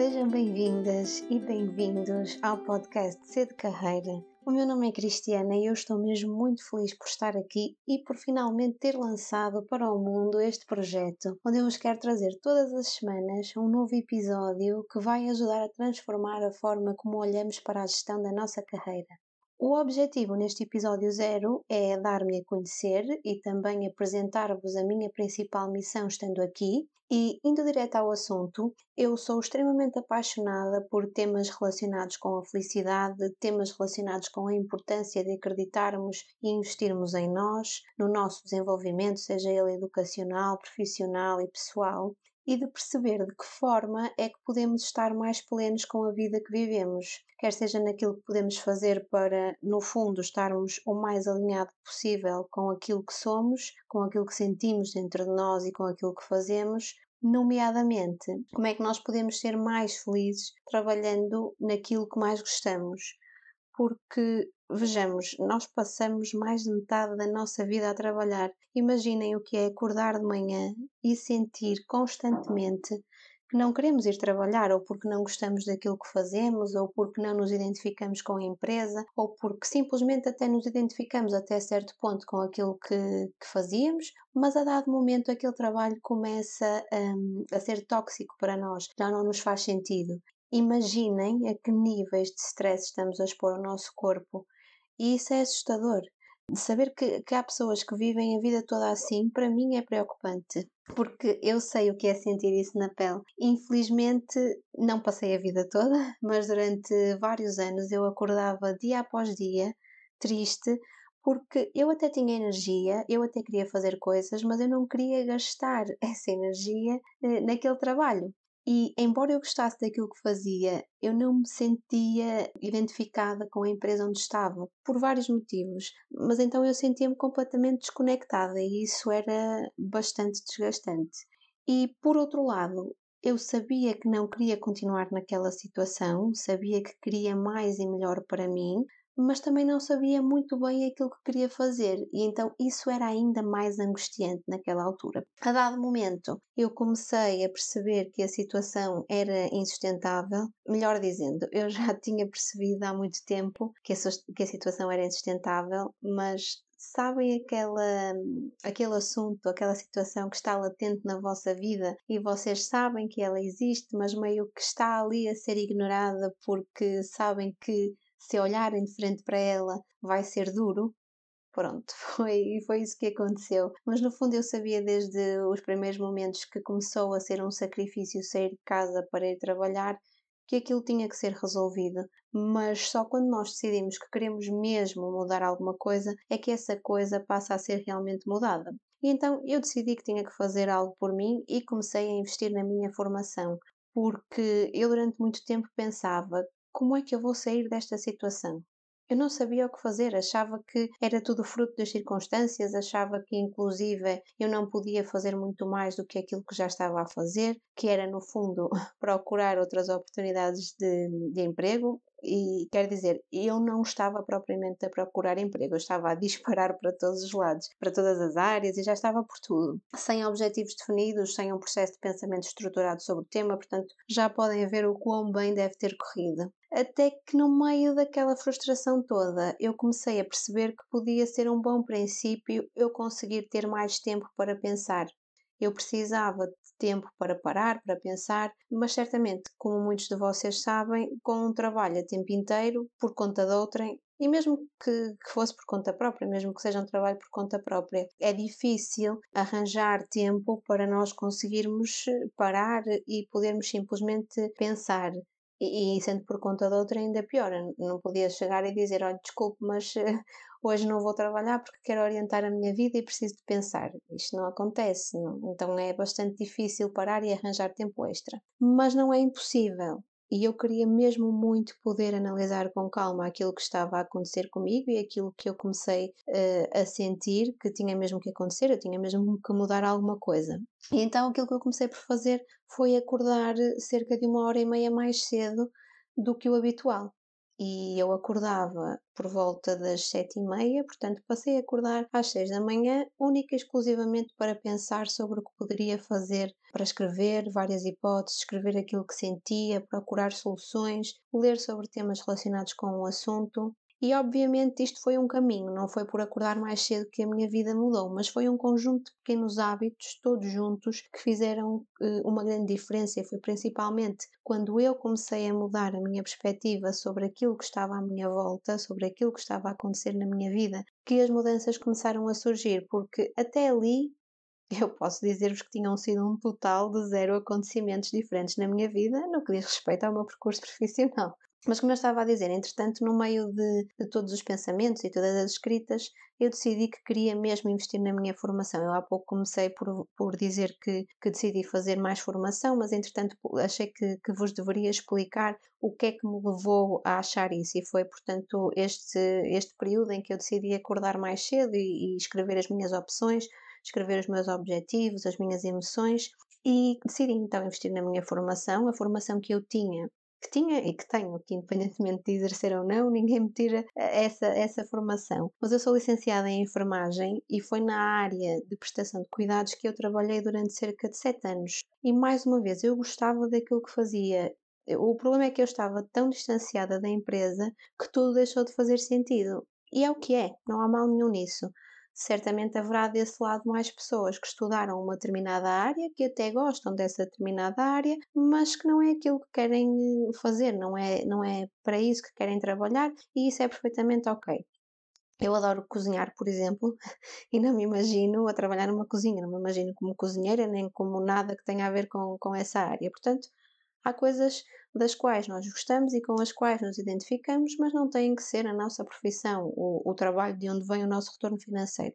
Sejam bem-vindas e bem-vindos ao podcast C de Carreira. O meu nome é Cristiana e eu estou mesmo muito feliz por estar aqui e por finalmente ter lançado para o mundo este projeto, onde eu vos quero trazer todas as semanas um novo episódio que vai ajudar a transformar a forma como olhamos para a gestão da nossa carreira. O objetivo neste episódio zero é dar-me a conhecer e também apresentar-vos a minha principal missão estando aqui. E, indo direto ao assunto, eu sou extremamente apaixonada por temas relacionados com a felicidade, temas relacionados com a importância de acreditarmos e investirmos em nós, no nosso desenvolvimento, seja ele educacional, profissional e pessoal e de perceber de que forma é que podemos estar mais plenos com a vida que vivemos, quer seja naquilo que podemos fazer para, no fundo, estarmos o mais alinhado possível com aquilo que somos, com aquilo que sentimos dentro de nós e com aquilo que fazemos, nomeadamente como é que nós podemos ser mais felizes trabalhando naquilo que mais gostamos. Porque Vejamos, nós passamos mais de metade da nossa vida a trabalhar. Imaginem o que é acordar de manhã e sentir constantemente que não queremos ir trabalhar, ou porque não gostamos daquilo que fazemos, ou porque não nos identificamos com a empresa, ou porque simplesmente até nos identificamos até certo ponto com aquilo que, que fazíamos, mas a dado momento aquele trabalho começa um, a ser tóxico para nós, já não nos faz sentido. Imaginem a que níveis de stress estamos a expor o nosso corpo e isso é assustador. Saber que, que há pessoas que vivem a vida toda assim, para mim é preocupante, porque eu sei o que é sentir isso na pele. Infelizmente, não passei a vida toda, mas durante vários anos eu acordava dia após dia triste porque eu até tinha energia, eu até queria fazer coisas, mas eu não queria gastar essa energia eh, naquele trabalho. E embora eu gostasse daquilo que fazia, eu não me sentia identificada com a empresa onde estava, por vários motivos. Mas então eu sentia-me completamente desconectada e isso era bastante desgastante. E por outro lado, eu sabia que não queria continuar naquela situação, sabia que queria mais e melhor para mim, mas também não sabia muito bem aquilo que queria fazer, e então isso era ainda mais angustiante naquela altura. A dado momento, eu comecei a perceber que a situação era insustentável, melhor dizendo, eu já tinha percebido há muito tempo que a, situação era insustentável, mas sabem aquela, aquele assunto, aquela situação que está latente na vossa vida e vocês sabem que ela existe, mas meio que está ali a ser ignorada porque sabem que se olharem de frente para ela vai ser duro. Pronto, foi, foi isso que aconteceu. Mas no fundo eu sabia desde os primeiros momentos que começou a ser um sacrifício sair de casa para ir trabalhar que aquilo tinha que ser resolvido. Mas só quando nós decidimos que queremos mesmo mudar alguma coisa é que essa coisa passa a ser realmente mudada. E então eu decidi que tinha que fazer algo por mim e comecei a investir na minha formação, porque eu durante muito tempo pensava como é que eu vou sair desta situação? Eu não sabia o que fazer, achava que era tudo fruto das circunstâncias, achava que, inclusive, eu não podia fazer muito mais do que aquilo que já estava a fazer, que era, no fundo, procurar outras oportunidades de, de emprego. E quer dizer, eu não estava propriamente a procurar emprego, eu estava a disparar para todos os lados, para todas as áreas e já estava por tudo. Sem objetivos definidos, sem um processo de pensamento estruturado sobre o tema, portanto, já podem ver o quão bem deve ter corrido. Até que no meio daquela frustração toda, eu comecei a perceber que podia ser um bom princípio eu conseguir ter mais tempo para pensar. Eu precisava de tempo para parar, para pensar, mas certamente, como muitos de vocês sabem, com um trabalho a tempo inteiro, por conta de outrem, e mesmo que, que, fosse por conta própria, mesmo que seja um trabalho por conta própria, é difícil arranjar tempo para nós conseguirmos parar e podermos simplesmente pensar. E, e, sendo por conta de outra, ainda pior. Não podia chegar e dizer: olha, desculpe, mas hoje não vou trabalhar porque quero orientar a minha vida e preciso de pensar. Isto não acontece. Não? Então é bastante difícil parar e arranjar tempo extra. Mas não é impossível e eu queria mesmo muito poder analisar com calma aquilo que estava a acontecer comigo e aquilo que eu comecei uh, a sentir que tinha mesmo que acontecer, eu tinha mesmo que mudar alguma coisa. E então aquilo que eu comecei por fazer foi acordar cerca de uma hora e meia mais cedo do que o habitual. E eu acordava por volta das sete e meia, portanto passei a acordar às seis da manhã, única e exclusivamente para pensar sobre o que poderia fazer para escrever várias hipóteses, escrever aquilo que sentia, procurar soluções, ler sobre temas relacionados com o assunto. E obviamente isto foi um caminho, não foi por acordar mais cedo que a minha vida mudou, mas foi um conjunto de pequenos hábitos, todos juntos, que fizeram uh, uma grande diferença. E foi principalmente quando eu comecei a mudar a minha perspectiva sobre aquilo que estava à minha volta, sobre aquilo que estava a acontecer na minha vida, que as mudanças começaram a surgir, porque até ali eu posso dizer-vos que tinham sido um total de zero acontecimentos diferentes na minha vida no que diz respeito ao meu percurso profissional. Mas como eu estava a dizer, entretanto, no meio de, de, todos os pensamentos e todas as escritas, eu decidi que queria mesmo investir na minha formação. Eu há pouco comecei por, por dizer que, que decidi fazer mais formação, mas entretanto achei que, que vos deveria explicar o que é que me levou a achar isso. E foi, portanto, este, este período em que eu decidi acordar mais cedo e, e escrever as minhas opções, escrever os meus objetivos, as minhas emoções e decidi então investir na minha formação. A formação que eu tinha que tinha e que tenho, que independentemente de exercer ou não, ninguém me tira eh, essa, essa formação. Mas eu sou licenciada em enfermagem e foi na área de prestação de cuidados que eu trabalhei durante cerca de sete anos. E mais uma vez, eu gostava daquilo que fazia. O problema é que eu estava tão distanciada da empresa que tudo deixou de fazer sentido. E é o que é, não há mal nenhum nisso certamente haverá desse lado mais pessoas que estudaram uma determinada área, que até gostam dessa determinada área, mas que não é aquilo que querem eh, fazer, não é, não é para isso que querem trabalhar e isso é perfeitamente ok. Eu adoro cozinhar, por exemplo, e não me imagino a trabalhar numa cozinha, não me imagino como cozinheira nem como nada que tenha a ver com, com essa área. Portanto, há coisas das quais nós gostamos e com as quais nos identificamos, mas não têm que ser a nossa profissão, o, o trabalho de onde vem o nosso retorno financeiro.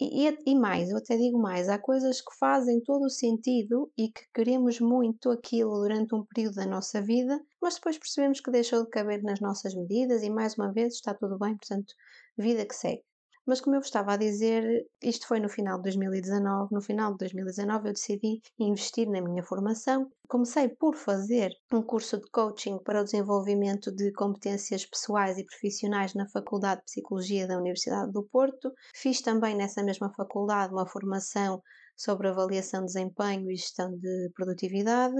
E, e, e, mais, eu até digo mais, há coisas que fazem todo o sentido e que queremos muito aquilo durante um período da nossa vida, mas depois percebemos que deixou de caber nas nossas medidas e mais uma vez está tudo bem, portanto, vida que segue. Mas como eu estava a dizer, isto foi no final de 2019. No final de 2019 eu decidi investir na minha formação. Comecei por fazer um curso de coaching para o desenvolvimento de competências pessoais e profissionais na Faculdade de Psicologia da Universidade do Porto. Fiz também nessa mesma faculdade uma formação sobre avaliação de desempenho e gestão de produtividade.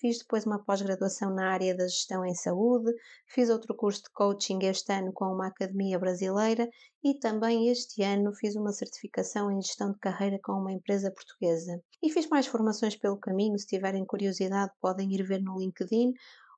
Fiz depois uma pós-graduação na área da gestão em saúde, fiz outro curso de coaching este ano com uma academia brasileira e também este ano fiz uma certificação em gestão de carreira com uma empresa portuguesa. E fiz mais formações pelo caminho, se tiverem curiosidade podem ir ver no LinkedIn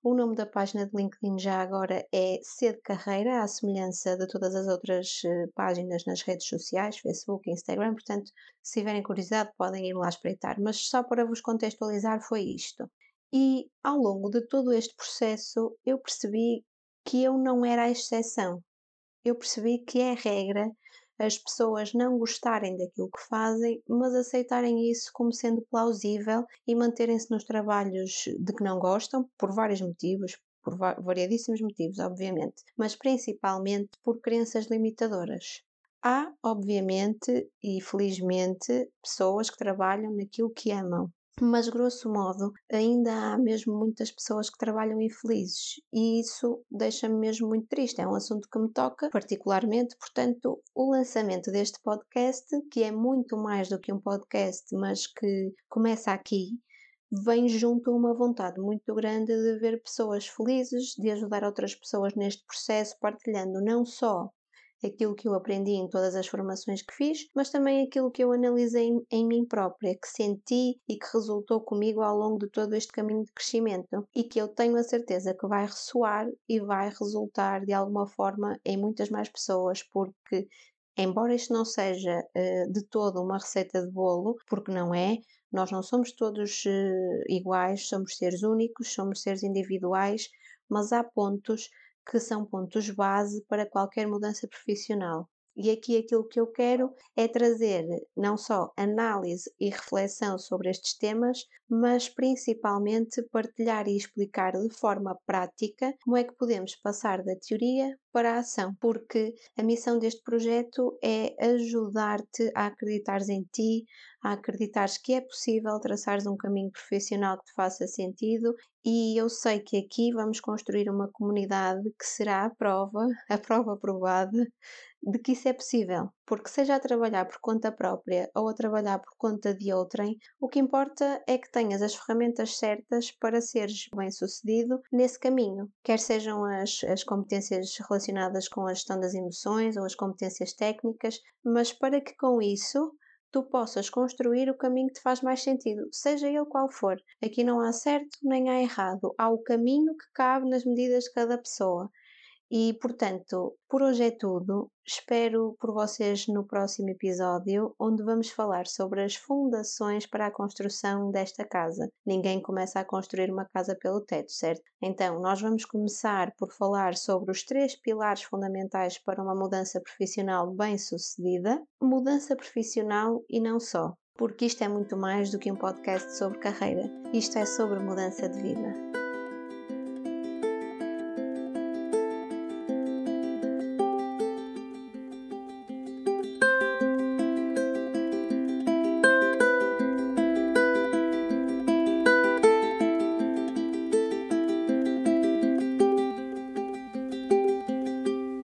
o nome da página de LinkedIn já agora é C de Carreira, à semelhança de todas as outras eh, páginas nas redes sociais, Facebook Instagram, portanto, se tiverem curiosidade podem ir lá espreitar. Mas só para vos contextualizar foi isto. E ao longo de todo este processo eu percebi que eu não era a exceção. Eu percebi que é regra as pessoas não gostarem daquilo que fazem, mas aceitarem isso como sendo plausível e manterem-se nos trabalhos de que não gostam, por vários motivos, por variadíssimos motivos, obviamente, mas principalmente por crenças limitadoras. Há, obviamente e felizmente, pessoas que trabalham naquilo que amam, mas grosso modo ainda há mesmo muitas pessoas que trabalham infelizes e isso deixa-me mesmo muito triste. É um assunto que me toca particularmente, portanto, o lançamento deste podcast, que é muito mais do que um podcast, mas que começa aqui, vem junto a uma vontade muito grande de ver pessoas felizes, de ajudar outras pessoas neste processo, partilhando não só aquilo que eu aprendi em todas as formações que fiz, mas também aquilo que eu analisei em, em mim própria, que senti e que resultou comigo ao longo de todo este caminho de crescimento. E que eu tenho a certeza que vai ressoar e vai resultar de alguma forma em muitas mais pessoas, porque embora isto não seja uh, de todo uma receita de bolo, porque não é, nós não somos todos uh, iguais, somos seres únicos, somos seres individuais, mas há pontos que são pontos base para qualquer mudança profissional. E aqui aquilo que eu quero é trazer não só análise e reflexão sobre estes temas, mas principalmente partilhar e explicar de forma prática como é que podemos passar da teoria para a ação, porque a missão deste projeto é ajudar-te a acreditares em ti, a acreditares que é possível traçares um caminho profissional que te faça sentido e eu sei que aqui vamos construir uma comunidade que será a prova, a prova provada de que isso é possível, porque seja a trabalhar por conta própria ou a trabalhar por conta de outrem, o que importa é que tenhas as ferramentas certas para seres bem-sucedido nesse caminho, quer sejam as, as competências relacionadas com a gestão das emoções ou as competências técnicas, mas para que com isso tu possas construir o caminho que te faz mais sentido, seja ele qual for. Aqui não há certo nem há errado, há o caminho que cabe nas medidas de cada pessoa. E, portanto, por hoje é tudo. Espero por vocês no próximo episódio, onde vamos falar sobre as fundações para a construção desta casa. Ninguém começa a construir uma casa pelo teto, certo? Então, nós vamos começar por falar sobre os três pilares fundamentais para uma mudança profissional bem-sucedida. Mudança profissional e não só, porque isto é muito mais do que um podcast sobre carreira. Isto é sobre mudança de vida.